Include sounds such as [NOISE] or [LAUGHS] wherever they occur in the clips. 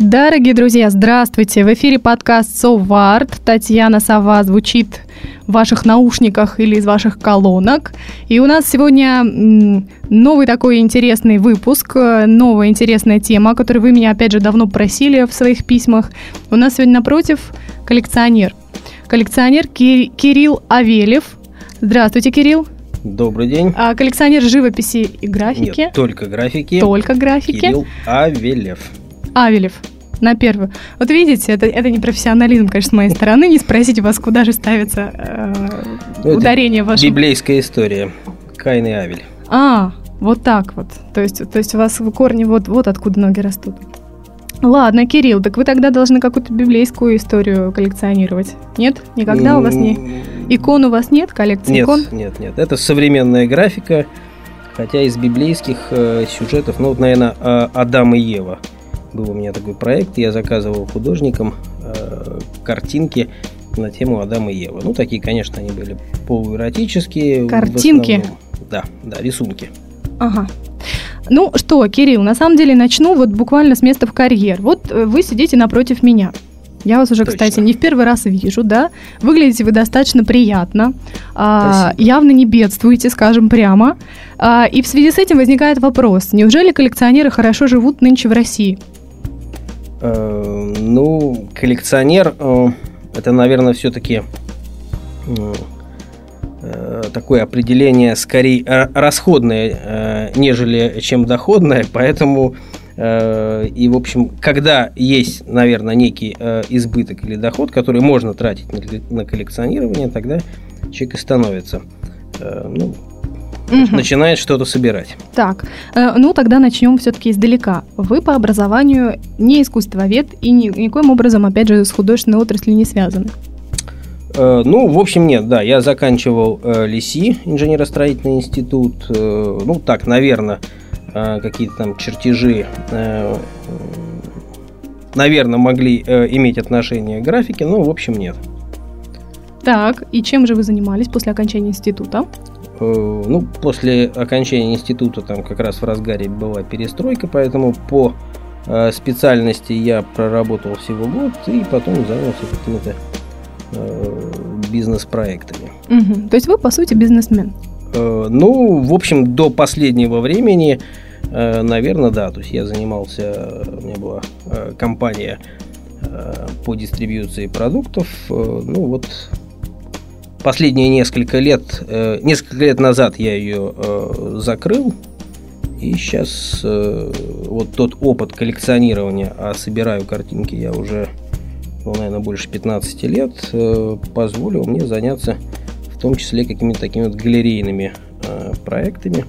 Дорогие друзья, здравствуйте! В эфире подкаст «Соварт». Татьяна Сова звучит в ваших наушниках или из ваших колонок. И у нас сегодня новый такой интересный выпуск, новая интересная тема, которую вы меня, опять же, давно просили в своих письмах. У нас сегодня напротив коллекционер. Коллекционер Кирилл Авелев. Здравствуйте, Кирилл. Добрый день. А, коллекционер живописи и графики. Нет, только графики. Только графики. Кирилл Авелев. Авелев на первую. Вот видите, это, это не профессионализм, конечно, с моей стороны. Не спросите вас, куда же ставится э, ударение ваше. Библейская история. Каин и Авель. А, вот так вот. То есть, то есть у вас в корне вот, вот откуда ноги растут. Ладно, Кирилл, так вы тогда должны какую-то библейскую историю коллекционировать. Нет? Никогда у вас не... Икон у вас нет? Коллекции нет, икон? Нет, нет. Это современная графика, хотя из библейских э, сюжетов, ну, вот, наверное, э, Адам и Ева – был у меня такой проект, я заказывал художникам э, картинки на тему Адама и Ева. Ну, такие, конечно, они были полуэротические. Картинки? Да, да, рисунки. Ага. Ну что, Кирилл, на самом деле начну вот буквально с места в карьер. Вот э, вы сидите напротив меня. Я вас уже, Точно. кстати, не в первый раз вижу, да? Выглядите вы достаточно приятно, а, явно не бедствуете, скажем прямо. А, и в связи с этим возникает вопрос: неужели коллекционеры хорошо живут нынче в России? Э, ну, коллекционер, э, это, наверное, все-таки э, такое определение скорее расходное, нежели чем доходное, поэтому и, в общем, когда есть, наверное, некий избыток или доход, который можно тратить на коллекционирование, тогда человек и становится ну, угу. начинает что-то собирать. Так, э, ну тогда начнем все-таки издалека. Вы по образованию не искусствовед и ни, никоим образом, опять же, с художественной отраслью не связаны. Э, ну, в общем, нет, да, я заканчивал э, ЛИСИ, инженерно-строительный институт, э, ну, так, наверное, э, какие-то там чертежи, э, наверное, могли э, иметь отношение к графике, но, в общем, нет. Так, и чем же вы занимались после окончания института? Э, ну, после окончания института там как раз в разгаре была перестройка, поэтому по э, специальности я проработал всего год и потом занялся какими-то э, бизнес-проектами. Угу. То есть вы, по сути, бизнесмен? Ну, в общем, до последнего времени, наверное, да. То есть я занимался, у меня была компания по дистрибьюции продуктов. Ну, вот последние несколько лет, э, несколько лет назад я ее э, закрыл, и сейчас э, вот тот опыт коллекционирования, а собираю картинки я уже, ну, наверное, больше 15 лет, э, позволил мне заняться в том числе какими-то такими вот галерейными э, проектами,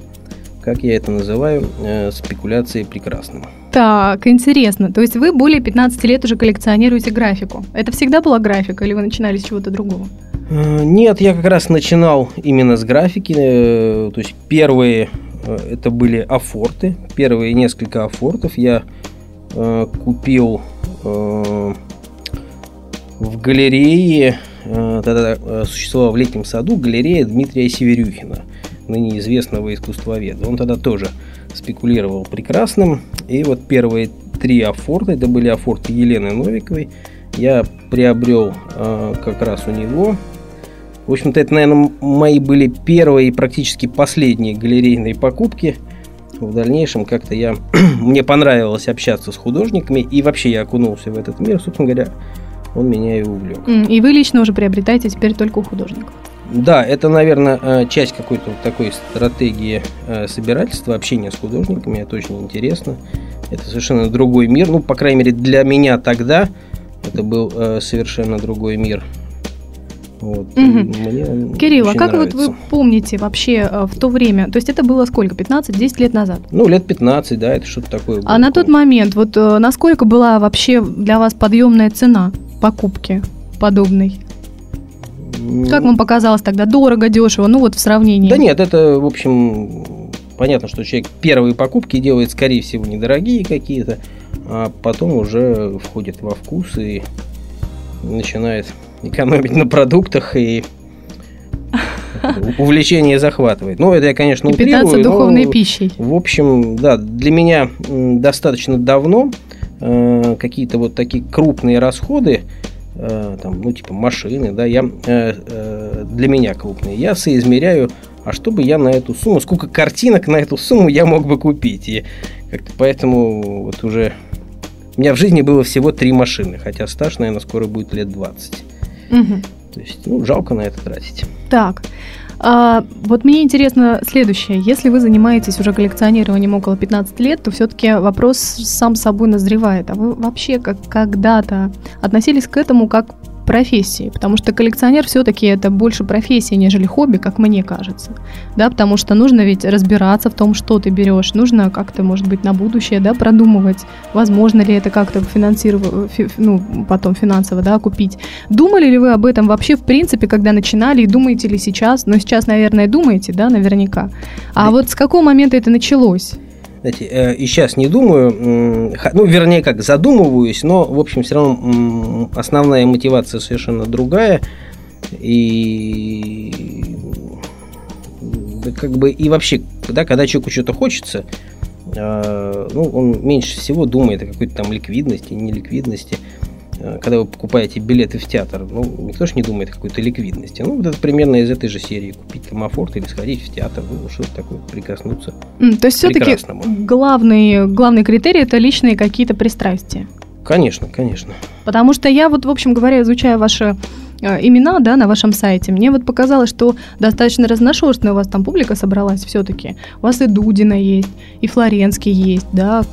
как я это называю, э, спекуляцией прекрасным. Так, интересно. То есть вы более 15 лет уже коллекционируете графику. Это всегда была графика или вы начинали с чего-то другого? Э, нет, я как раз начинал именно с графики. Э, то есть первые э, это были афорты. Первые несколько афортов я купил в галерее, тогда существовала в летнем саду галерея Дмитрия Северюхина, ныне известного искусствоведа. Он тогда тоже спекулировал прекрасным. И вот первые три афорта, это были афорты Елены Новиковой, я приобрел как раз у него в общем-то, это, наверное, мои были первые и практически последние галерейные покупки. В дальнейшем как-то я... [CLEARS THROAT] мне понравилось общаться с художниками, и вообще я окунулся в этот мир, собственно говоря, он меня и увлек. И вы лично уже приобретаете теперь только у художников? Да, это, наверное, э, часть какой-то вот такой стратегии э, собирательства, общения с художниками. Это очень интересно. Это совершенно другой мир. Ну, по крайней мере, для меня тогда это был э, совершенно другой мир. Вот. Угу. Мне Кирилл, а как вот вы помните вообще э, в то время, то есть это было сколько, 15-10 лет назад? Ну, лет 15, да, это что-то такое было. А на тот момент, вот э, насколько была вообще для вас подъемная цена покупки подобной? Как вам показалось тогда? Дорого, дешево? Ну вот в сравнении. Да нет, это, в общем, понятно, что человек первые покупки делает, скорее всего, недорогие какие-то, а потом уже входит во вкус и начинает экономить на продуктах и увлечение захватывает. Ну, это я, конечно, И питаться утрирую, но, духовной пищей. В общем, да, для меня достаточно давно э, какие-то вот такие крупные расходы, э, там, ну, типа машины, да, я, э, э, для меня крупные, я соизмеряю, а что бы я на эту сумму, сколько картинок на эту сумму я мог бы купить. И как-то поэтому вот уже... У меня в жизни было всего три машины, хотя стаж, наверное, скоро будет лет 20. Мгм. То есть, ну, жалко на это тратить. Так, а, вот мне интересно следующее. Если вы занимаетесь уже коллекционированием около 15 лет, то все-таки вопрос сам собой назревает. А вы вообще как когда-то относились к этому как профессии? Потому что коллекционер все-таки это больше профессия, нежели хобби, как мне кажется. Да, потому что нужно ведь разбираться в том, что ты берешь. Нужно как-то, может быть, на будущее, да, продумывать, возможно ли это как-то финансировать, ну, потом финансово, да, купить. Думали ли вы об этом вообще, в принципе, когда начинали, и думаете ли сейчас? Но сейчас, наверное, думаете, да, наверняка. А Да. вот с какого момента это началось? Знаете, э, и сейчас не думаю, ну, вернее, как задумываюсь, но, в общем, все равно основная мотивация совершенно другая. И как бы и вообще, да, когда человеку что-то хочется, э, ну, он меньше всего думает о какой-то там ликвидности, неликвидности. Э, Когда вы покупаете билеты в театр, ну, никто же не думает о какой-то ликвидности. Ну, вот это примерно из этой же серии. Купить там афорт или сходить в театр, ну, что-то такое, прикоснуться. То есть все-таки главный, главный критерий это личные какие-то пристрастия. Конечно, конечно. Потому что я вот, в общем говоря, изучая ваши э, имена, да, на вашем сайте, мне вот показалось, что достаточно разношерстная у вас там публика собралась все-таки. У вас и Дудина есть, и Флоренский есть, да,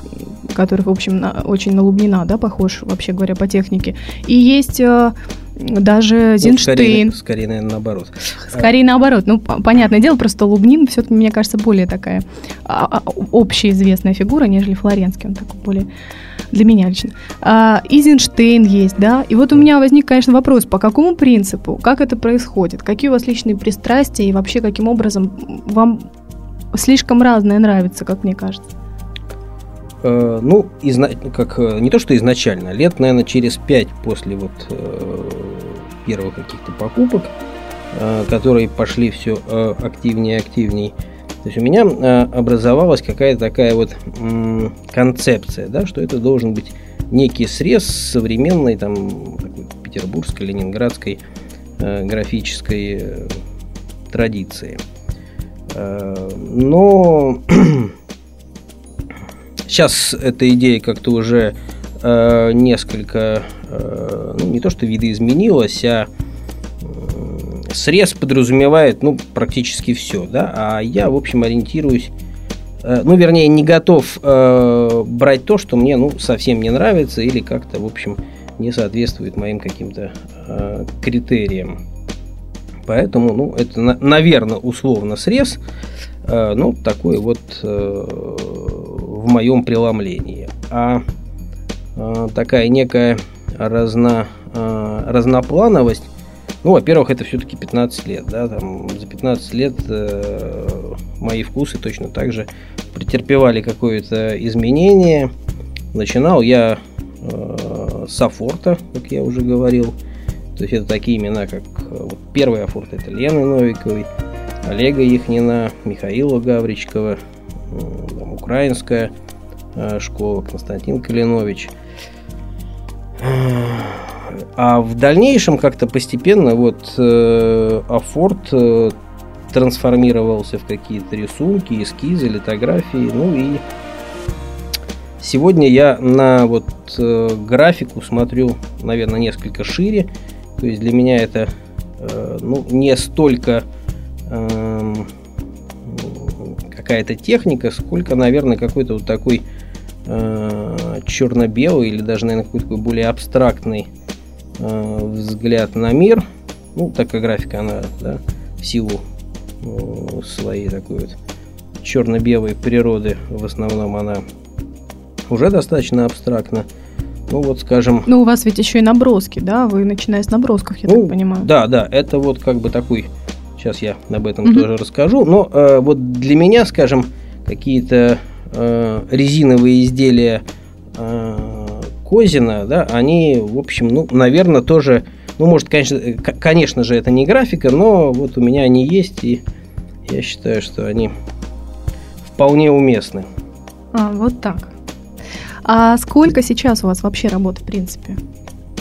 который, в общем, на- очень на Лубнина, да, похож, вообще говоря, по технике. И есть э, даже Ну, Зинштейн. скорее, скорее, наверное, наоборот. Скорее наоборот. Ну, понятное дело, просто Лубнин все-таки, мне кажется, более такая а, а, общеизвестная фигура, нежели Флоренский. Он такой более для меня лично. А, Изенштейн есть, да? И вот у меня возник, конечно, вопрос, по какому принципу, как это происходит, какие у вас личные пристрастия и вообще каким образом вам слишком разное нравится, как мне кажется. Э, ну, изна- как э, не то, что изначально, лет, наверное, через пять после вот э, первых каких-то покупок, э, которые пошли все активнее и активнее. То есть у меня э, образовалась какая-то такая вот концепция, да, что это должен быть некий срез современной там петербургской, ленинградской э, графической э, традиции. Но [CLEARS THROAT] сейчас эта идея как-то уже несколько, ну не то что видоизменилась, а срез подразумевает, ну, практически все, да, а я, в общем, ориентируюсь, э, ну, вернее, не готов э, брать то, что мне, ну, совсем не нравится или как-то, в общем, не соответствует моим каким-то э, критериям. Поэтому, ну, это, наверное, условно срез, э, ну, такой вот э, в моем преломлении. А э, такая некая разно, э, разноплановость, ну, во-первых, это все-таки 15 лет, да, там за 15 лет э, мои вкусы точно так же претерпевали какое-то изменение. Начинал я э, с Афорта, как я уже говорил. То есть это такие имена, как э, вот первый Афорт это Лены Новиковой, Олега Яхнина, Михаила Гавричкова, э, там, украинская э, школа, Константин Калинович. А в дальнейшем как-то постепенно вот э, Афорт э, трансформировался в какие-то рисунки, эскизы, литографии. Ну и сегодня я на вот э, графику смотрю, наверное, несколько шире. То есть для меня это э, ну, не столько э, какая-то техника, сколько, наверное, какой-то вот такой э, черно-белый или даже, наверное, какой-то более абстрактный э, взгляд на мир. Ну, такая графика, она, да, в силу э, своей такой вот черно-белой природы, в основном она уже достаточно абстрактна. ну вот скажем... Ну у вас ведь еще и наброски, да? Вы начиная с набросков, я ну, так понимаю. Да, да, это вот как бы такой... Сейчас я об этом угу. тоже расскажу. Но э, вот для меня, скажем, какие-то э, резиновые изделия э, Козина, да, они, в общем, ну, наверное, тоже... Ну, может, конечно, конечно же, это не графика, но вот у меня они есть, и я считаю, что они вполне уместны. А, вот так. А сколько сейчас у вас вообще работ, в принципе?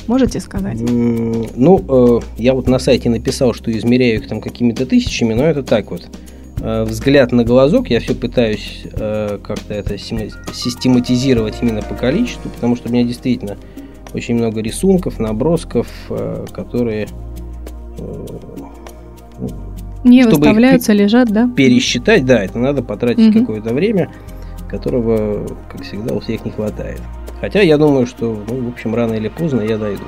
Можете сказать? Ну, э, я вот на сайте написал, что измеряю их там какими-то тысячами, но это так вот. Э, взгляд на глазок, я все пытаюсь э, как-то это систематизировать именно по количеству, потому что у меня действительно очень много рисунков, набросков, которые ну, не выставляются, лежат, да? Пересчитать, да, это надо потратить угу. какое-то время которого, как всегда, у всех не хватает. Хотя я думаю, что, ну, в общем, рано или поздно я дойду.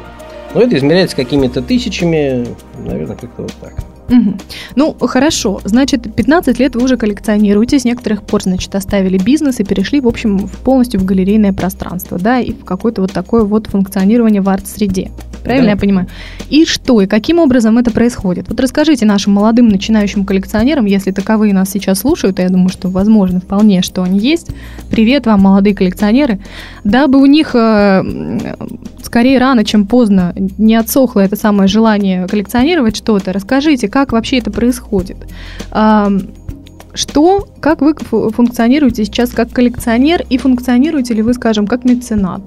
Но это измеряется какими-то тысячами, наверное, как-то вот так. Угу. Ну, хорошо. Значит, 15 лет вы уже коллекционируете, с некоторых пор, значит, оставили бизнес и перешли, в общем, полностью в галерейное пространство, да, и в какое-то вот такое вот функционирование в арт-среде. Правильно да. я понимаю? И что, и каким образом это происходит? Вот расскажите нашим молодым начинающим коллекционерам, если таковые нас сейчас слушают, а я думаю, что возможно вполне, что они есть. Привет вам, молодые коллекционеры. Дабы у них э, скорее рано, чем поздно не отсохло это самое желание коллекционировать что-то, расскажите, как вообще это происходит. Э, что, как вы функционируете сейчас как коллекционер и функционируете ли вы, скажем, как меценат?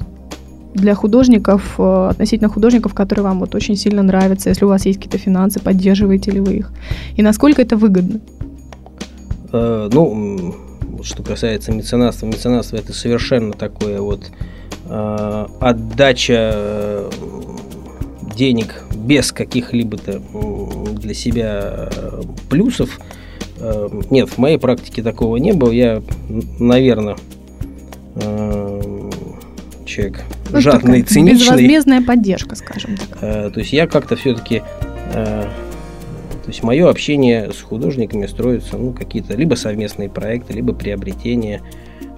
Для художников, э, относительно художников, которые вам вот очень сильно нравятся, если у вас есть какие-то финансы, поддерживаете ли вы их? И насколько это выгодно? Э, ну, что касается меценатства, меценатство это совершенно такое вот э, отдача денег без каких-либо для себя плюсов. Нет, в моей практике такого не было. Я, наверное, человек ну, жадный, циничный. Безвозмездная поддержка, скажем так. Э, то есть я как-то все-таки... Э, то есть мое общение с художниками строится, ну, какие-то либо совместные проекты, либо приобретения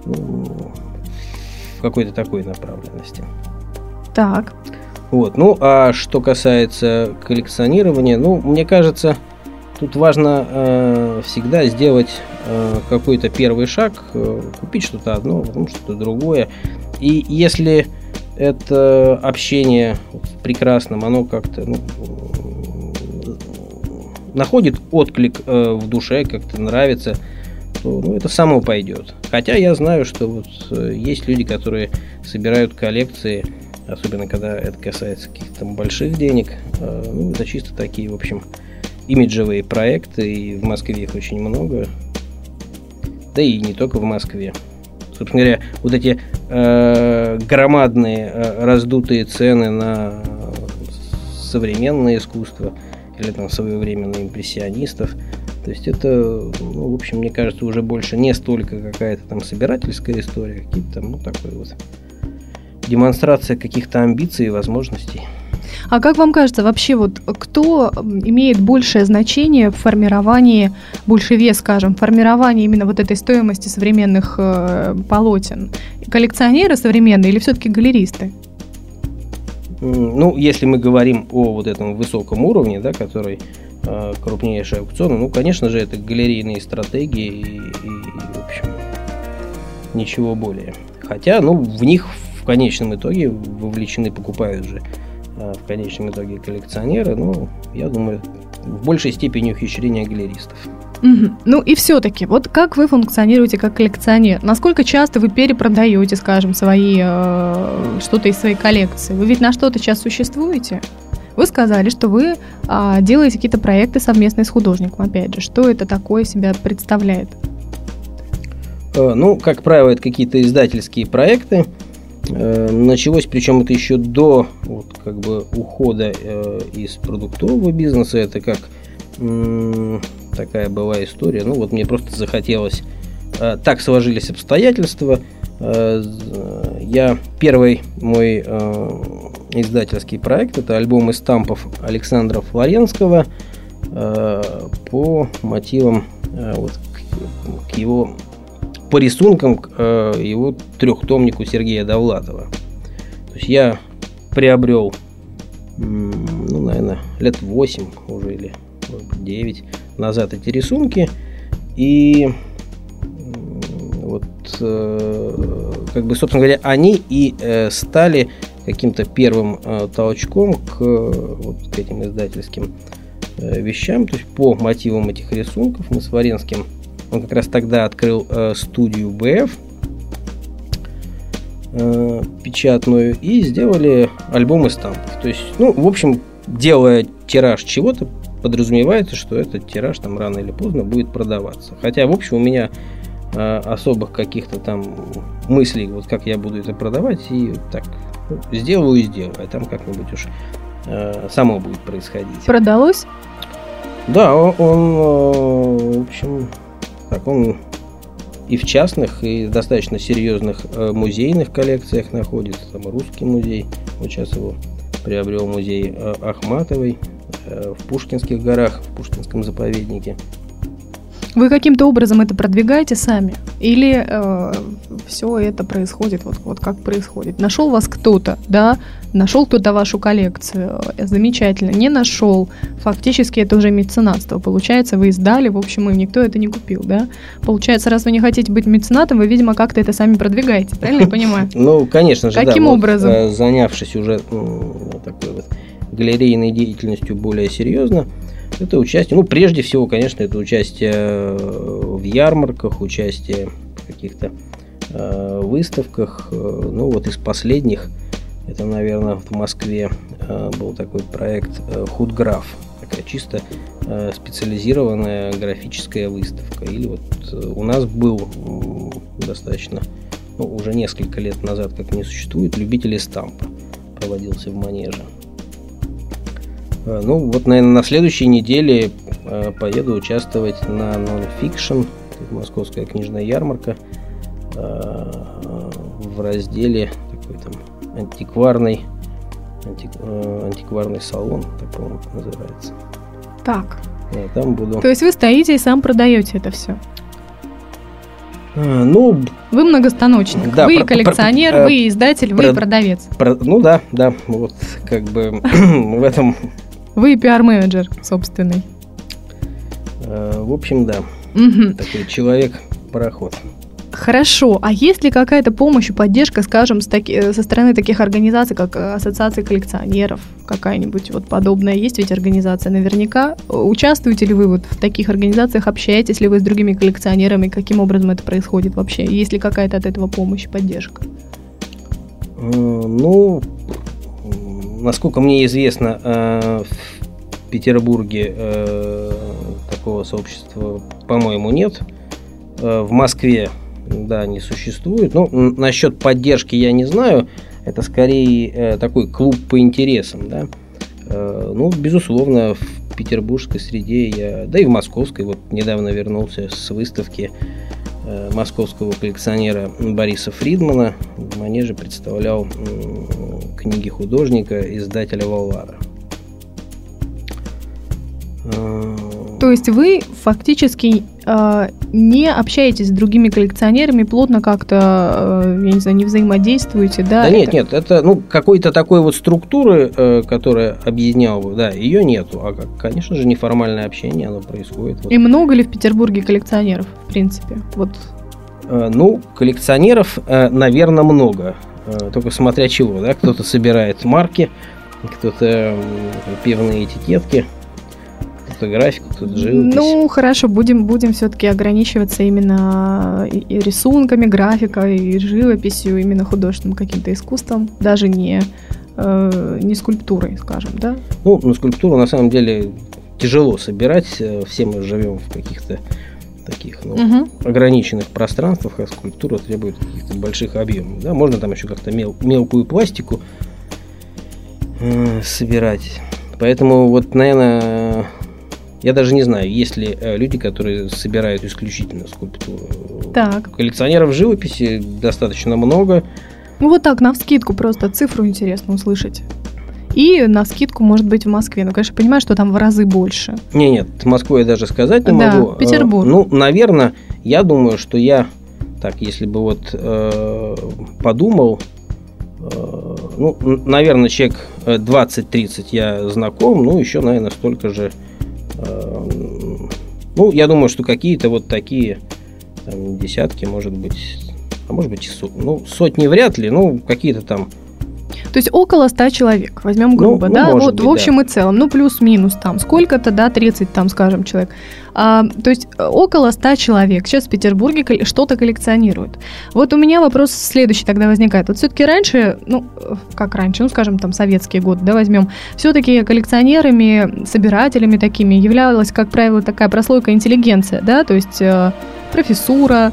ну, в какой-то такой направленности. Так. Вот. Ну, а что касается коллекционирования, ну, мне кажется, тут важно э, всегда сделать э, какой-то первый шаг, э, купить что-то одно, потом что-то другое. И если это общение с прекрасным, оно как-то ну, находит отклик э, в душе, как-то нравится, то ну, это само пойдет. Хотя я знаю, что вот э, есть люди, которые собирают коллекции, особенно когда это касается каких-то больших денег. Э, ну, это чисто такие, в общем, имиджевые проекты, и в Москве их очень много. Да и не только в Москве. Собственно говоря, вот эти э, громадные э, раздутые цены на современное искусство или там своевременных импрессионистов. То есть это, ну, в общем, мне кажется, уже больше не столько какая-то там собирательская история, какие-то там, ну, такой вот демонстрация каких-то амбиций и возможностей. А как вам кажется, вообще вот кто имеет большее значение в формировании, больше вес, скажем, в формировании именно вот этой стоимости современных э, полотен? Коллекционеры современные или все-таки галеристы? Ну, если мы говорим о вот этом высоком уровне, да, который э, крупнейшие аукционы, ну, конечно же, это галерейные стратегии и, и, в общем, ничего более. Хотя, ну, в них в конечном итоге вовлечены, покупают же в конечном итоге коллекционеры, ну, я думаю, в большей степени ухищрения галеристов. Угу. Ну и все-таки, вот как вы функционируете как коллекционер? Насколько часто вы перепродаете, скажем, свои э, что-то из своей коллекции? Вы ведь на что-то сейчас существуете? Вы сказали, что вы э, делаете какие-то проекты совместные с художником. Опять же, что это такое себя представляет? Э, ну, как правило, это какие-то издательские проекты. Э, началось, причем это еще до вот, как бы ухода э, из продуктового бизнеса. Это как м- такая была история. Ну вот мне просто захотелось. Э, так сложились обстоятельства. Э, я первый мой э, издательский проект это альбом из стампов Александра Флоренского э, по мотивам э, вот, к, к его по рисункам э, его трехтомнику Сергея Довлатова. То есть я приобрел, ну, наверное, лет 8 уже или 9 назад эти рисунки. И вот, э, как бы, собственно говоря, они и э, стали каким-то первым э, толчком к, вот, к этим издательским вещам. То есть по мотивам этих рисунков мы с Варенским, он как раз тогда открыл студию БФ, печатную и сделали альбом из танков. То есть, ну, в общем, делая тираж чего-то, подразумевается, что этот тираж там рано или поздно будет продаваться. Хотя, в общем, у меня э, особых каких-то там мыслей, вот как я буду это продавать, и так ну, сделаю и сделаю, а там как-нибудь уж э, само будет происходить. Продалось? Да, он, он э, в общем, так, он и в частных, и достаточно серьезных э, музейных коллекциях находится. Там русский музей, вот сейчас его приобрел музей э, Ахматовой, Э, в Пушкинских горах, в Пушкинском заповеднике. Вы каким-то образом это продвигаете сами? Или э, все это происходит вот, вот как происходит? Нашел вас кто-то, да? Нашел кто-то вашу коллекцию, э, замечательно. Не нашел, фактически это уже меценатство. Получается, вы издали, в общем, и никто это не купил, да? Получается, раз вы не хотите быть меценатом, вы, видимо, как-то это сами продвигаете, правильно я понимаю? Ну, конечно же, Каким образом? Э, занявшись уже такой вот галерейной деятельностью более серьезно, это участие, ну, прежде всего, конечно, это участие э, в ярмарках, участие в каких-то э, выставках. Э, ну, вот из последних, это, наверное, в Москве э, был такой проект э, Худграф, такая чисто э, специализированная графическая выставка. Или вот у нас был достаточно, ну, уже несколько лет назад, как не существует, любители стампа проводился в манеже. Э, ну, вот, наверное, на следующей неделе э, поеду участвовать на Nonfiction, московская книжная ярмарка, э, в разделе такой там антикварный, антик, антикварный салон, так по-моему называется. Так. Да, там буду. То есть вы стоите и сам продаете это все? Ну, вы многостаночник, да, вы про, коллекционер, про, вы издатель, про, вы продавец. Про, ну да, да, вот как бы [CLEARS THROAT] в этом вы пиар-менеджер собственный. Э, в общем, да. Угу. Такой человек-пароход. Хорошо. А есть ли какая-то помощь и поддержка, скажем, с таки, со стороны таких организаций, как Ассоциация коллекционеров, какая-нибудь вот подобная? Есть ведь организация наверняка. Участвуете ли вы вот в таких организациях? Общаетесь ли вы с другими коллекционерами? Каким образом это происходит вообще? Есть ли какая-то от этого помощь и поддержка? Э, ну, насколько мне известно, э, в Петербурге э, такого сообщества, по-моему, нет. Э, в Москве, да, не существует. Ну, насчет поддержки я не знаю. Это скорее такой клуб по интересам, да. Ну, безусловно, в петербургской среде я, да и в московской, вот недавно вернулся с выставки московского коллекционера Бориса Фридмана. В манеже представлял книги художника, издателя Валвара. То есть вы фактически э, не общаетесь с другими коллекционерами, плотно как-то, э, я не знаю, не взаимодействуете, да? Да это... нет, нет, это ну какой-то такой вот структуры, э, которая объединяла бы, да, ее нету, а как, конечно же, неформальное общение, оно происходит. Вот. И много ли в Петербурге коллекционеров, в принципе, вот? Э, ну, коллекционеров, э, наверное, много. Э, только смотря чего, да, кто-то собирает марки, кто-то пивные этикетки, кто-то графику, кто-то живопись. Ну, хорошо, будем, будем все-таки ограничиваться именно и рисунками, графикой, и живописью, именно художественным каким-то искусством, даже не, э, не скульптурой, скажем, да? Ну, на скульптуру на самом деле тяжело собирать, все мы живем в каких-то таких ну, угу. ограниченных пространствах, а скульптура требует каких-то больших объемов. Да? Можно там еще как-то мел, мелкую пластику э, собирать. Поэтому вот, наверное, я даже не знаю, есть ли э, люди, которые собирают исключительно скульптуру. Так. Коллекционеров живописи достаточно много. Ну вот так, на вскидку просто цифру интересно услышать. И на скидку, может быть, в Москве. Ну, конечно, понимаю, что там в разы больше. Не, нет, Москву я даже сказать не да, могу. Петербург. Ну, наверное, я думаю, что я, так, если бы вот э, подумал, э, ну, наверное, человек 20-30 я знаком, ну, еще, наверное, столько же. Ну, я думаю, что какие-то вот такие там, десятки, может быть, а может быть, и сот, ну, сотни вряд ли, ну, какие-то там то есть около 100 человек, возьмем ну, грубо, ну, да, ну, вот быть, в общем да. и целом, ну плюс-минус там, сколько-то, да, 30 там, скажем, человек. А, то есть э, около 100 человек сейчас в Петербурге что-то коллекционируют. Вот у меня вопрос следующий тогда возникает. Вот все-таки раньше, ну, как раньше, ну, скажем, там, советские годы, да, возьмем, все-таки коллекционерами, собирателями такими являлась, как правило, такая прослойка интеллигенция, да, то есть э, профессура,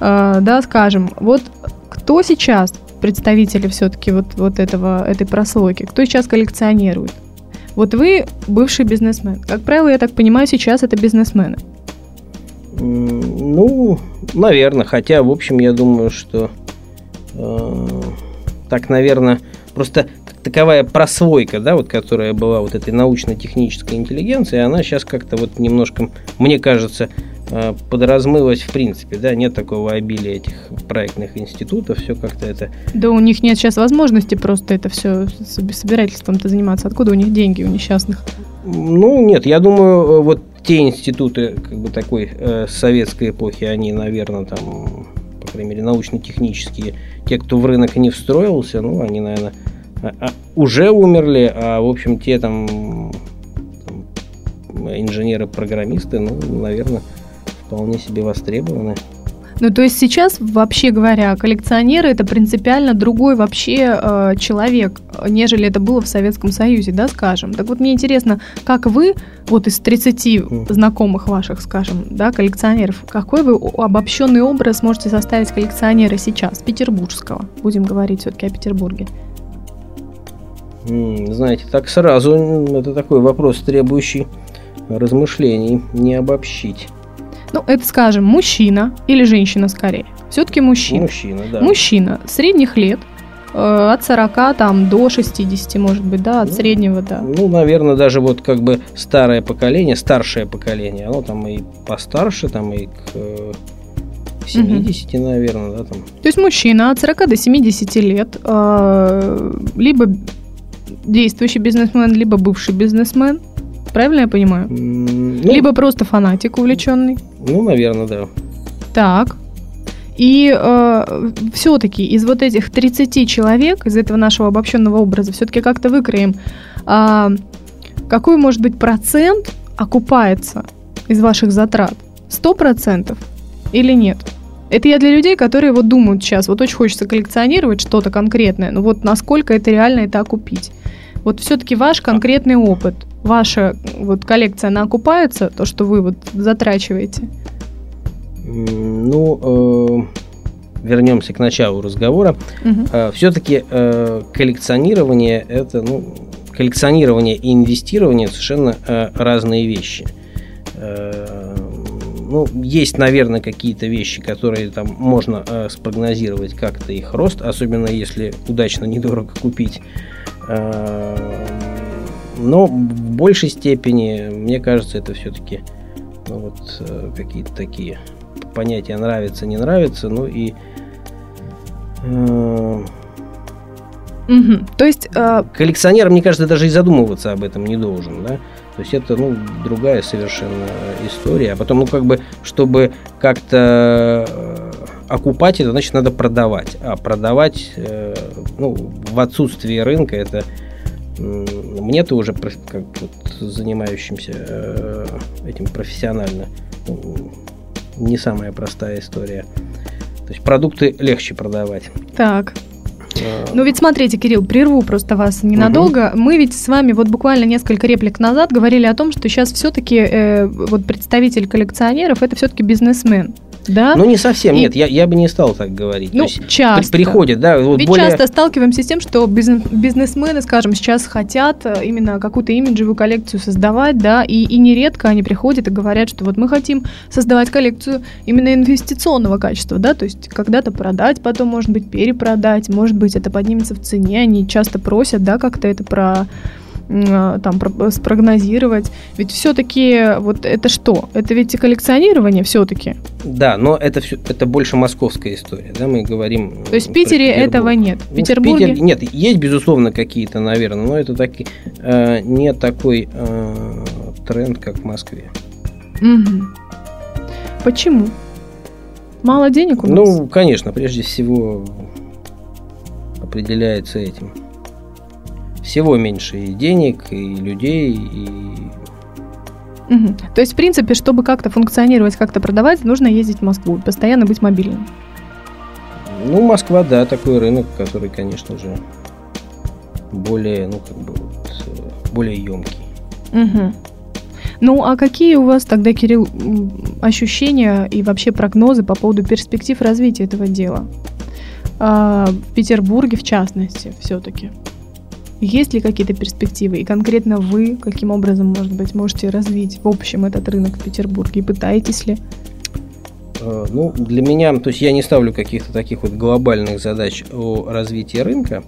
э, да, скажем. Вот кто сейчас представители все-таки вот, вот этого, этой прослойки? Кто сейчас коллекционирует? Вот вы бывший бизнесмен. Как правило, я так понимаю, сейчас это бизнесмены. Ну, наверное. Хотя, в общем, я думаю, что э, так, наверное, просто таковая прослойка, да, вот которая была вот этой научно-технической интеллигенции, она сейчас как-то вот немножко, мне кажется, подразмылось в принципе, да, нет такого обилия этих проектных институтов, все как-то это... Да у них нет сейчас возможности просто это все собирательством-то заниматься. Откуда у них деньги у несчастных? Ну, нет, я думаю, э, вот те институты как бы такой э, советской эпохи, они, наверное, там, по крайней мере, научно-технические, те, кто в рынок не встроился, ну, они, наверное, а, а, уже умерли, а, в общем, те там, там инженеры-программисты, ну, наверное, вполне себе востребованы. Ну, то есть сейчас, вообще говоря, коллекционеры это принципиально другой вообще э, человек, нежели это было в Советском Союзе, да, скажем. Так вот, мне интересно, как вы, вот из 30 знакомых ваших, скажем, да, коллекционеров, какой вы обобщенный образ можете составить коллекционера сейчас, петербургского? Будем говорить все-таки о Петербурге. Знаете, так сразу, это такой вопрос, требующий размышлений, не обобщить. Ну, это, скажем, мужчина или женщина скорее. Все-таки мужчина. Мужчина, да. Мужчина средних лет, э, от 40 там, до 60, может быть, да, от ну, среднего, да. Ну, наверное, даже вот как бы старое поколение, старшее поколение, оно там и постарше, там и к 70, угу. наверное, да, там. То есть мужчина от 40 до 70 лет, э, либо действующий бизнесмен, либо бывший бизнесмен, Правильно я понимаю? Ну, Либо просто фанатик увлеченный. Ну, наверное, да. Так. И э, все-таки из вот этих 30 человек, из этого нашего обобщенного образа, все-таки как-то выкроем, э, какой может быть процент окупается из ваших затрат? 100% или нет? Это я для людей, которые вот думают сейчас, вот очень хочется коллекционировать что-то конкретное, но вот насколько это реально это окупить? Вот все-таки ваш конкретный опыт – ваша вот коллекция, она окупается, то, что вы вот затрачиваете? Ну, э, вернемся к началу разговора. Угу. Э, все-таки э, коллекционирование это, ну, коллекционирование и инвестирование совершенно э, разные вещи. Э, ну, есть, наверное, какие-то вещи, которые там можно э, спрогнозировать как-то их рост, особенно если удачно недорого купить. Э, но в большей степени, мне кажется, это все-таки ну, вот, э, какие-то такие понятия нравится, не нравится, ну и э, Угу. То есть э... коллекционер, мне кажется, даже и задумываться об этом не должен, да. То есть это ну другая совершенно история. А потом, ну как бы, чтобы как-то э, окупать это, значит, надо продавать. А продавать, э, ну, в отсутствии рынка это мне-то уже как вот, занимающимся э, этим профессионально ну, не самая простая история. То есть продукты легче продавать. Так. А. Ну ведь смотрите, Кирилл, прерву просто вас ненадолго. Угу. Мы ведь с вами вот буквально несколько реплик назад говорили о том, что сейчас все-таки э, вот представитель коллекционеров это все-таки бизнесмен да? Ну, не совсем, и... нет, я, я бы не стал так говорить. Ну, есть, часто. Приходит, да. Вот Ведь более... часто сталкиваемся с тем, что бизнесмены, скажем, сейчас хотят э, именно какую-то имиджевую коллекцию создавать, да, и, и нередко они приходят и говорят, что вот мы хотим создавать коллекцию именно инвестиционного качества, да, то есть когда-то продать, потом, может быть, перепродать, может быть, это поднимется в цене, они часто просят, да, как-то это про там про- спрогнозировать. Ведь все-таки вот это что? Это ведь коллекционирование все-таки. Да, но это все, это больше московская история, да, мы говорим. То есть в Питере этого нет. В В Петербурге Питере- нет, есть безусловно какие-то, наверное, но это таки э, не такой э, тренд, как в Москве. Мгм. Почему? Мало денег у нас? Ну, конечно, прежде всего определяется этим. Всего меньше и денег, и людей, и Мгм. То есть, в принципе, чтобы как-то функционировать, как-то продавать, нужно ездить в Москву, постоянно быть мобильным. Ну, Москва, да, такой рынок, который, конечно же, более, ну, как бы, вот, э, более емкий. Мгм. Ну, а какие у вас тогда, Кирилл, ощущения и вообще прогнозы по поводу перспектив развития этого дела? А, в Петербурге, в частности, все-таки. Есть ли какие-то перспективы? И конкретно вы каким образом, может быть, можете развить в общем этот рынок в Петербурге? И пытаетесь ли? Э, Ну, для меня, то есть я не ставлю каких-то таких вот глобальных задач о развитии рынка,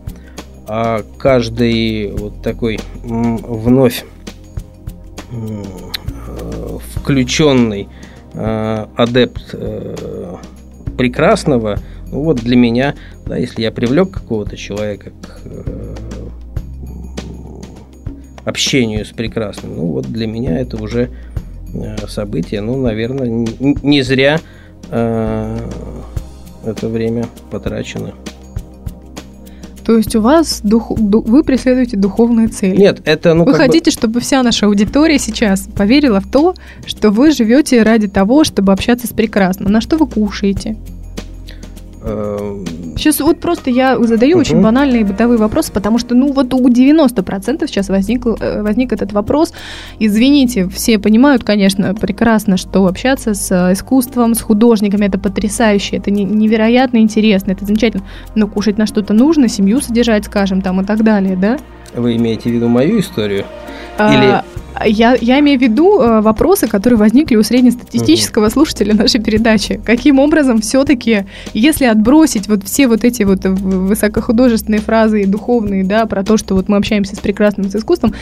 а каждый вот такой вновь э, включенный э, адепт прекрасного, ну вот для меня, да, если я привлек какого-то человека к общению с прекрасным, ну вот для меня это уже э, событие, ну, наверное, не зря э, это время потрачено. То есть у вас дух, ду- вы преследуете духовные цели? Нет, это, ну, вы как бы- хотите, чтобы вся наша аудитория сейчас поверила в то, что вы живете ради того, чтобы общаться с прекрасным. На что вы кушаете? э, Сейчас вот просто я задаю очень Мгм. банальные бытовые вопросы, потому что, ну, вот у 90% сейчас возник, возник этот вопрос. Извините, все понимают, конечно, прекрасно, что общаться с э, искусством, с художниками, это потрясающе, это не- невероятно интересно, это замечательно. Но кушать на что-то нужно, семью содержать, скажем, там и так далее, да? Вы имеете в виду мою историю? А, я, я имею в виду э, вопросы, которые возникли у среднестатистического слушателя нашей передачи. Каким образом все-таки, если отбросить вот все вот эти вот высокохудожественные фразы и духовные, да, про то, что вот мы общаемся с прекрасным с искусством,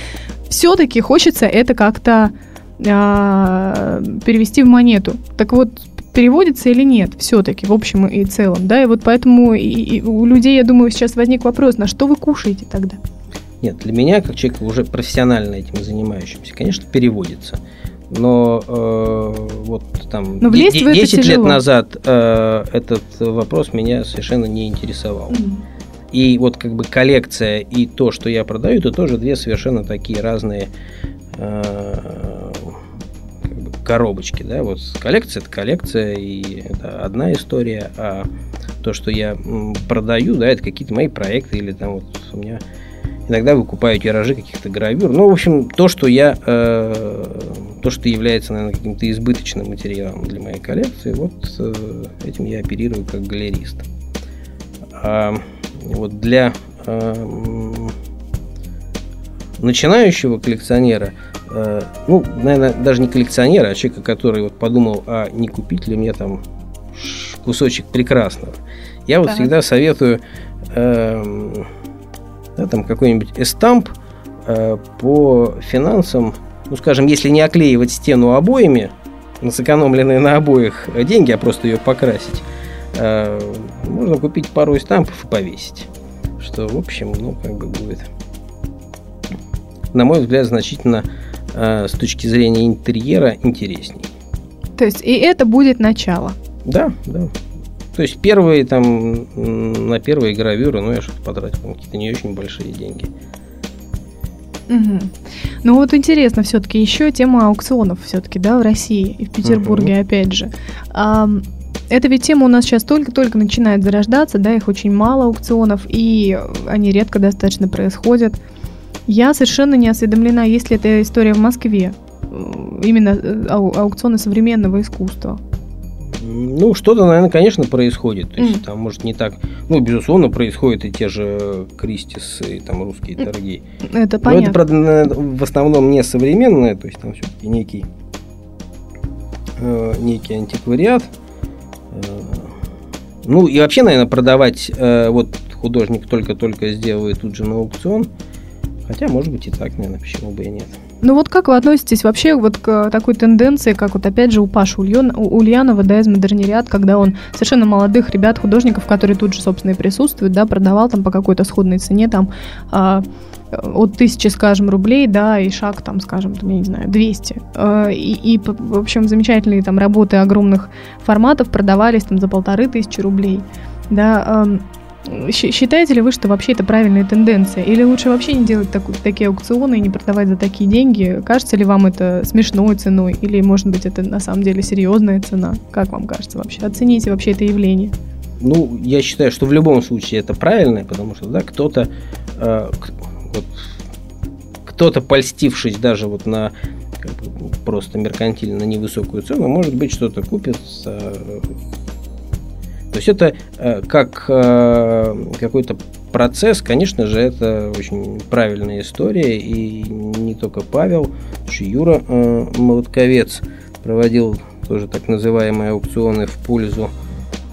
все-таки хочется это как-то а, перевести в монету. Так вот, переводится или нет все-таки в общем и целом, да, и вот поэтому и- и у людей, я думаю, сейчас возник вопрос, на что вы кушаете тогда? Нет, для меня, как человека уже профессионально этим занимающимся, конечно, переводится. Но э, вот там Но влезть де- в это 10 лет назад э, этот вопрос меня совершенно не интересовал. И вот как бы коллекция и то, что я продаю, это тоже две совершенно такие разные э, как бы коробочки, да, вот коллекция это коллекция, и это одна история, а то, что я продаю, да, это какие-то мои проекты, или там вот у меня иногда выкупаю тиражи каких-то гравюр, ну, в общем, то, что я, э, то, что является, наверное, каким-то избыточным материалом для моей коллекции, вот э, этим я оперирую как галерист. А вот для э, начинающего коллекционера, э, ну, наверное, даже не коллекционера, а человека, который вот подумал, а не купить ли мне там кусочек прекрасного. Я вот Так. всегда советую эм, да, там какой-нибудь эстамп э, по финансам, ну, скажем, если не оклеивать стену обоями, сэкономленные на обоих деньги, а просто ее покрасить, э, можно купить пару эстампов и повесить. Что, в общем, ну, как бы будет, на мой взгляд, значительно э, с точки зрения интерьера интересней. То есть и это будет начало. Да, да. То есть первые там на первые гравюры, ну я что-то потратил на какие-то не очень большие деньги. Мгм. Ну вот интересно все-таки еще тема аукционов все-таки, да, в России и в Петербурге, опять же. Ам, эта ведь тема у нас сейчас только-только начинает зарождаться, да, их очень мало аукционов, и они редко достаточно происходят. Я совершенно не осведомлена, есть ли эта история в Москве, именно э, ау- аукционы современного искусства. Ну, что-то, наверное, конечно, происходит. То есть Мгм. там, может, не так. Ну, безусловно, происходят и те же Кристис, и там русские торги. Это Но это, понятно. правда, в основном не современное, то есть там все-таки некий, э, некий антиквариат. Э, ну и вообще, наверное, продавать, э, вот художник только-только сделал и тут же на аукцион. Хотя, может быть, и так, наверное, почему бы и нет. Ну вот как вы относитесь вообще вот к такой тенденции, как вот опять же у Паши у Ульянова, да, из Модерниряд, когда он совершенно молодых ребят, художников, которые тут же, собственно, и присутствуют, да, продавал там по какой-то сходной цене, там, а, от тысячи, скажем, рублей, да, и шаг, там, скажем, там, я не знаю, 200. А, и, и, в общем, замечательные там работы огромных форматов продавались там за полторы тысячи рублей, да, Считаете ли вы, что вообще это правильная тенденция? Или лучше вообще не делать так, такие аукционы и не продавать за такие деньги? Кажется ли вам это смешной ценой? Или, может быть, это на самом деле серьезная цена? Как вам кажется вообще? Оцените вообще это явление. Ну, я считаю, что в любом случае это правильно, потому что, да, кто-то э, вот, кто-то, польстившись даже вот на как бы, просто меркантильно невысокую цену, может быть, что-то купит за то есть это э, как э, какой-то процесс, конечно же, это очень правильная история, и не только Павел, еще Юра э, Молотковец проводил тоже так называемые аукционы в пользу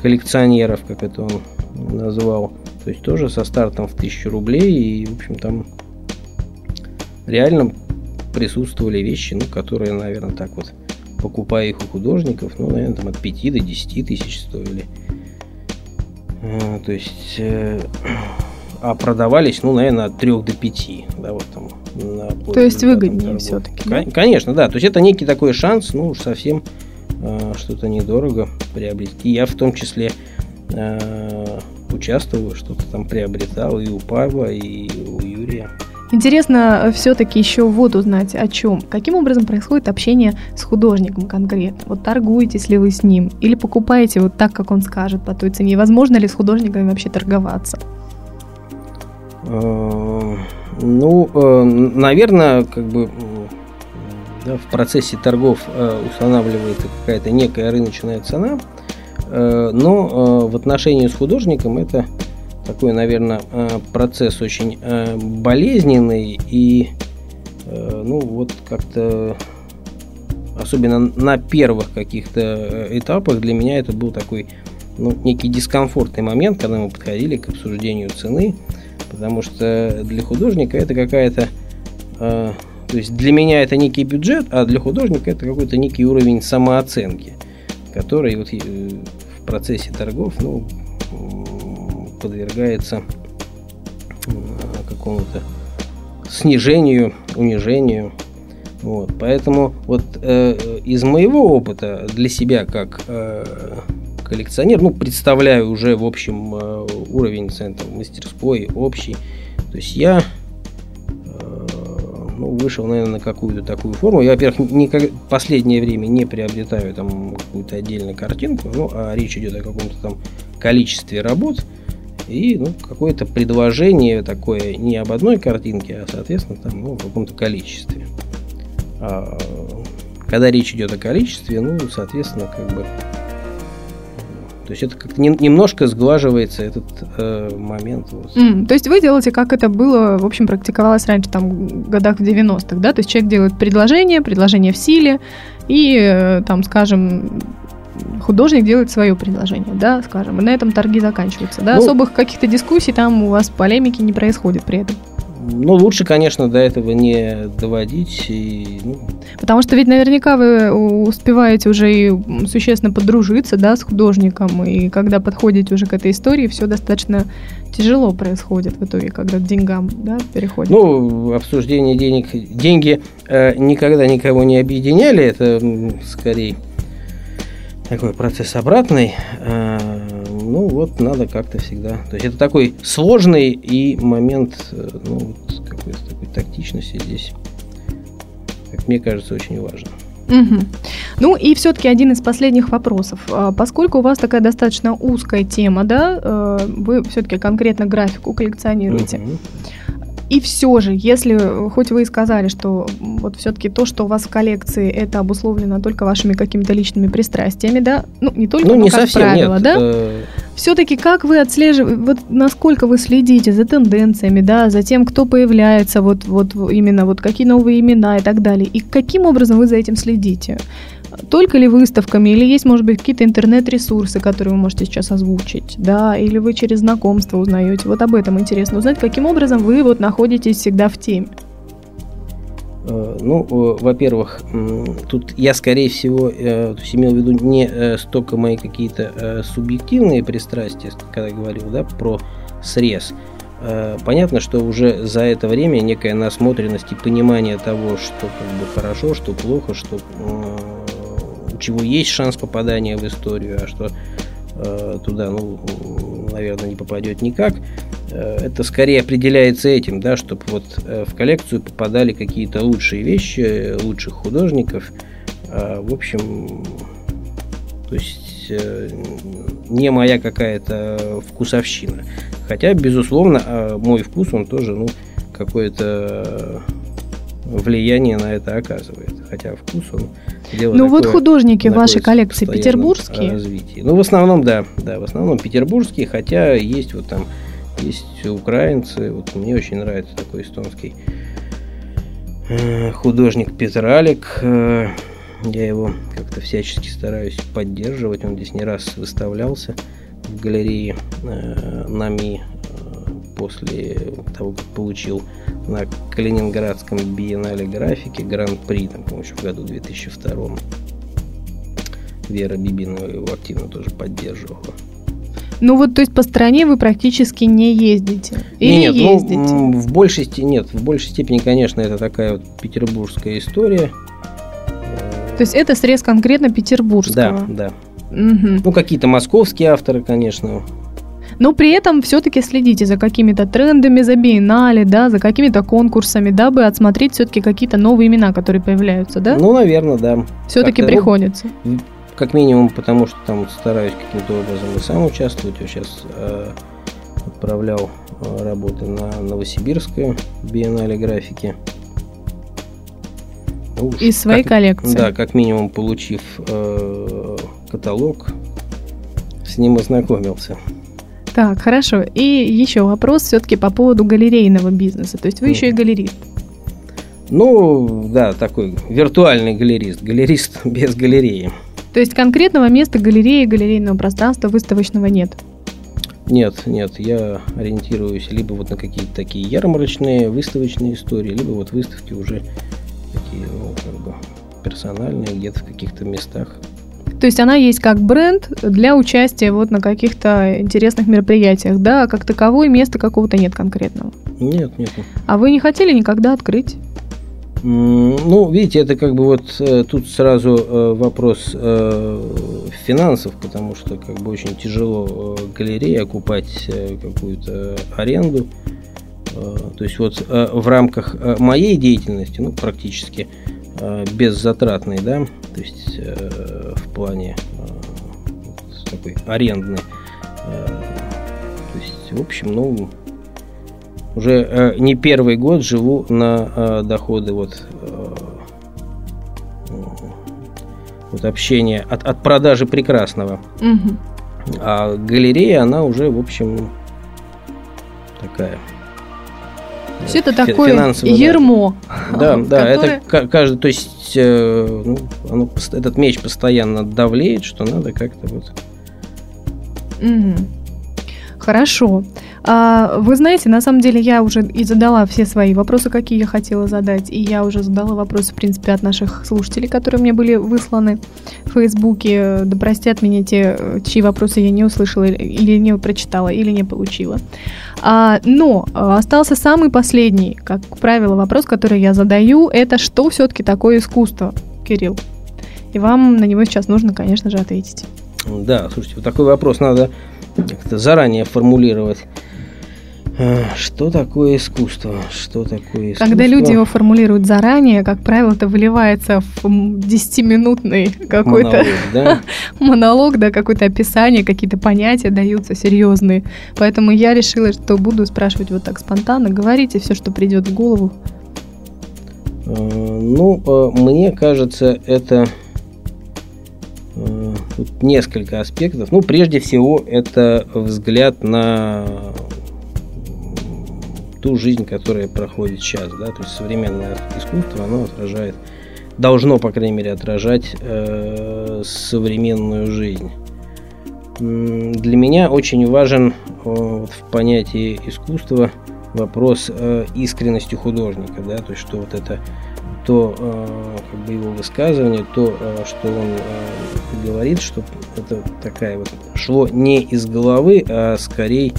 коллекционеров, как это он назвал. То есть тоже со стартом в 1000 рублей, и, в общем, там реально присутствовали вещи, ну, которые, наверное, так вот, покупая их у художников, ну, наверное, там от 5 до 10 тысяч стоили. Э, то есть, э, [CLEARS THROAT] а продавались, ну, наверное, от 3 до 5. Да, вот там, на то есть выгоднее все-таки. Да? Конечно, да. То есть это некий такой шанс, ну, уж совсем э, что-то недорого приобрести. Я в том числе э, участвовал, что-то там приобретал и у Павла, и у Юрия. Интересно э, все-таки еще вот узнать о чем. Каким образом происходит общение с художником конкретно? Вот торгуетесь ли вы с ним? Или покупаете вот так, как он скажет, по той цене? Возможно ли с художниками вообще торговаться? Э, ну, э, наверное, как бы да, в процессе торгов устанавливается какая-то некая рыночная цена, но в отношении с художником это такой, наверное, э, процесс очень э, болезненный и, э, ну, вот как-то, особенно на первых каких-то этапах для меня это был такой, ну, некий дискомфортный момент, когда мы подходили к обсуждению цены, потому что для художника это какая-то, то есть для меня это некий бюджет, а для художника это какой-то некий уровень самооценки, который вот в процессе торгов, ну, подвергается какому-то снижению, унижению. Вот, поэтому вот э, из моего опыта для себя как э, коллекционер, ну, представляю уже в общем э, уровень центра мастерской общий. То есть я э, ну, вышел, наверное, на какую-то такую форму. Я, во-первых, никак, последнее время не приобретаю там какую-то отдельную картинку, ну, а речь идет о каком-то там количестве работ. И ну, какое-то предложение такое не об одной картинке, а, соответственно, там, ну, в каком-то количестве. А, когда речь идет о количестве, ну, соответственно, как бы то есть это как-то не, немножко сглаживается этот э, момент. Вот. Mm, то есть вы делаете, как это было, в общем, практиковалось раньше, там, в годах в 90-х, да? То есть человек делает предложение, предложение в силе, и, э, там, скажем, художник делает свое предложение, да, скажем, и на этом торги заканчиваются, да, ну, особых каких-то дискуссий там у вас полемики не происходит при этом. Ну, лучше, конечно, до этого не доводить. И, ну... Потому что ведь наверняка вы успеваете уже и существенно подружиться, да, с художником, и когда подходите уже к этой истории, все достаточно тяжело происходит в итоге, когда к деньгам, да, переходит. Ну, обсуждение денег, деньги э, никогда никого не объединяли, это скорее такой процесс обратный. Э, ну вот надо как-то всегда. То есть это такой сложный и момент э, ну, вот какой-то такой тактичности здесь, как мне кажется, очень важно. Угу. Ну и все-таки один из последних вопросов. А, поскольку у вас такая достаточно узкая тема, да, э, вы все-таки конкретно графику коллекционируете. Угу. И все же, если, хоть вы и сказали, что вот все-таки то, что у вас в коллекции, это обусловлено только вашими какими-то личными пристрастиями, да, ну, не только, ну, но, не как совсем, правило, нет, да, это... все-таки как вы отслеживаете, вот насколько вы следите за тенденциями, да, за тем, кто появляется, вот, вот именно вот какие новые имена и так далее, и каким образом вы за этим следите? Только ли выставками, или есть, может быть, какие-то интернет-ресурсы, которые вы можете сейчас озвучить, да, или вы через знакомство узнаете? Вот об этом интересно узнать, каким образом вы вот находитесь всегда в теме. Э, ну, э, во-первых, тут я, скорее всего, э, то есть имел в виду не столько мои какие-то субъективные пристрастия, когда говорил, да, про срез. Понятно, что уже за это время некая насмотренность и понимание того, что как бы хорошо, что плохо, что чего есть шанс попадания в историю, а что туда, ну, наверное, не попадет никак. Э, это скорее определяется этим, да, чтобы вот э, в коллекцию попадали какие-то лучшие вещи, лучших художников. А, в общем, то есть э, не моя какая-то вкусовщина. Хотя, безусловно, а, мой вкус, он тоже, ну, какое-то влияние на это оказывает. Хотя вкус он дело Ну вот художники вашей коллекции петербургские? Развитии. Ну, в основном, да, да, в основном петербургские, хотя есть вот там есть украинцы. Вот мне очень нравится такой эстонский э, художник Петр Алик. Э, я его как-то всячески стараюсь поддерживать. Он здесь не раз выставлялся в галерее э, НАМИ после того, как получил на Калининградском биеннале графики гран-при, там, по еще в году 2002 Вера Бибинова его активно тоже поддерживала. Ну вот, то есть по стране вы практически не ездите? Или нет, ну, ездите? Ну, в большей степени, нет, в большей степени, конечно, это такая вот петербургская история. То есть это срез конкретно петербургского? Да, да. Угу. Ну, какие-то московские авторы, конечно. Но при этом все-таки следите за какими-то трендами, за биеннале, да, за какими-то конкурсами, дабы отсмотреть все-таки какие-то новые имена, которые появляются, да? Ну, наверное, да. Все-таки приходится. Ну, как минимум, потому что там стараюсь каким-то образом и сам участвовать. Я сейчас э, отправлял э, работы на Новосибирское биеннале графики. Ну, Из своей как, коллекции? Да, как минимум получив э, каталог, с ним ознакомился. Так, хорошо. И еще вопрос все-таки по поводу галерейного бизнеса. То есть вы еще и галерист. Ну, да, такой виртуальный галерист. Галерист [LAUGHS] без галереи. То есть конкретного места галереи, галерейного пространства выставочного нет? Нет, нет, я ориентируюсь либо вот на какие-то такие ярмарочные, выставочные истории, либо вот выставки уже такие, ну, как бы персональные, где-то в каких-то местах. То есть она есть как бренд для участия вот на каких-то интересных мероприятиях, да, а как таковое места какого-то нет конкретного? Нет, нет. А вы не хотели никогда открыть? Ну, видите, это как бы вот э, тут сразу э, вопрос э, финансов, потому что как бы очень тяжело галерее окупать какую-то аренду. То есть вот в рамках моей деятельности, ну, практически беззатратной, да, то есть в плане такой арендной. То есть, в общем, ну, уже э, не первый год живу на э, доходы вот, э, вот общения от, от продажи прекрасного. Угу. А галерея, она уже, в общем, такая. Все это такое ермо. Да, [LAUGHS] да, это каждый, то есть э, ну, оно, этот меч постоянно давлеет, что надо как-то вот. Угу. Хорошо. А, вы знаете, на самом деле я уже и задала все свои вопросы, какие я хотела задать, и я уже задала вопросы, в принципе, от наших слушателей, которые мне были высланы в Фейсбуке. Да простят меня те, чьи вопросы я не услышала или не прочитала, или не получила. А, но остался самый последний, как правило, вопрос, который я задаю, это что все-таки такое искусство, Кирилл? И вам на него сейчас нужно, конечно же, ответить. Да, слушайте, вот такой вопрос надо как-то заранее формулировать. А, что такое искусство? Что такое искусство? Когда люди его формулируют заранее, как правило, это выливается в 10-минутный какой-то монолог, [LAUGHS] да? монолог, да, какое-то описание, какие-то понятия даются серьезные. Поэтому я решила, что буду спрашивать вот так спонтанно. Говорите все, что придет в голову. А, ну, а, мне кажется, это тут несколько аспектов. Ну, прежде всего, это взгляд на ту жизнь, которая проходит сейчас, да, то есть современное искусство, оно отражает, должно, по крайней мере, отражать э, современную жизнь. Для меня очень важен э, в понятии искусства вопрос э, искренности художника, да, то есть что вот это то э, как бы его высказывание, то, э, что он э, говорит, что это такая вот шло не из головы, а скорее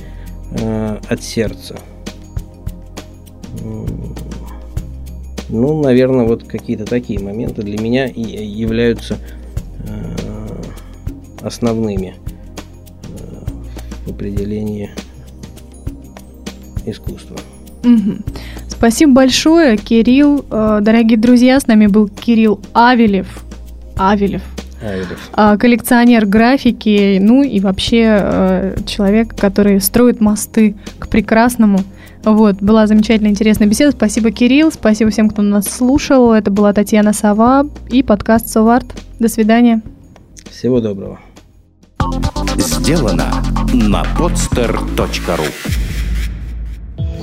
от сердца. Ну, наверное, вот какие-то такие моменты для меня и являются основными в определении искусства. Угу. Спасибо большое, Кирилл. Э, дорогие друзья, с нами был Кирилл Авелев. Авелев. Авелев. Э, коллекционер графики, ну и вообще э, человек, который строит мосты к прекрасному. Вот, была замечательная, интересная беседа. Спасибо, Кирилл. Спасибо всем, кто нас слушал. Это была Татьяна Сова и подкаст Соварт. До свидания. Всего доброго. Сделано на podster.ru